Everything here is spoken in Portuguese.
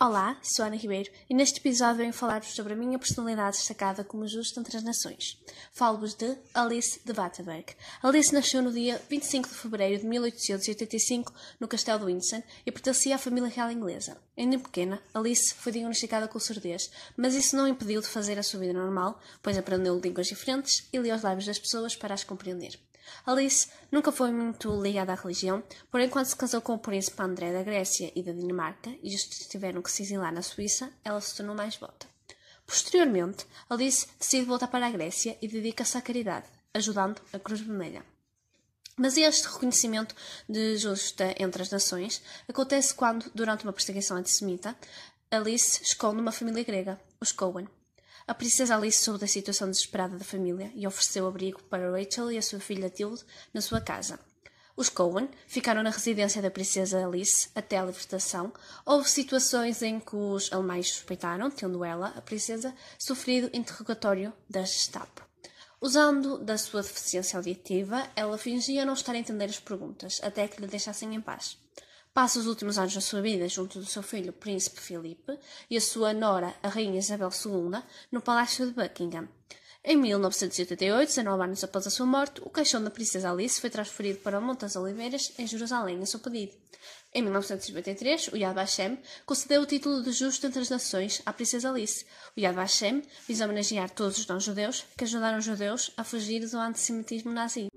Olá, sou Ana Ribeiro e neste episódio venho falar-vos sobre a minha personalidade destacada como justo entre as nações. Falo-vos de Alice de Battenberg. Alice nasceu no dia 25 de fevereiro de 1885 no Castelo de Windsor e pertencia à família real inglesa. Ainda pequena, Alice foi diagnosticada com surdez, mas isso não impediu de fazer a sua vida normal, pois aprendeu línguas diferentes e lia os lábios das pessoas para as compreender. Alice nunca foi muito ligada à religião, porém, quando se casou com o príncipe André da Grécia e da Dinamarca e estes tiveram que se exilar na Suíça, ela se tornou mais devota. Posteriormente, Alice decide voltar para a Grécia e dedica-se à caridade, ajudando a Cruz Vermelha. Mas este reconhecimento de justa entre as nações acontece quando, durante uma perseguição antissemita, Alice esconde uma família grega, os Cohen. A princesa Alice soube da situação desesperada da família e ofereceu abrigo para Rachel e a sua filha Tilde na sua casa. Os Cohen ficaram na residência da princesa Alice até a libertação. Houve situações em que os alemães suspeitaram, tendo ela, a princesa, sofrido interrogatório da Gestapo. Usando da sua deficiência auditiva, ela fingia não estar a entender as perguntas, até que lhe deixassem em paz. Passa os últimos anos da sua vida junto do seu filho, o príncipe Filipe, e a sua nora, a rainha Isabel II, no palácio de Buckingham. Em 1988, 19 anos após a sua morte, o caixão da princesa Alice foi transferido para das Oliveiras, em Jerusalém, a seu pedido. Em 1953, o Yad Vashem concedeu o título de Justo entre as Nações à princesa Alice. O Yad Vashem visa homenagear todos os não-judeus que ajudaram os judeus a fugir do antissemitismo nazi.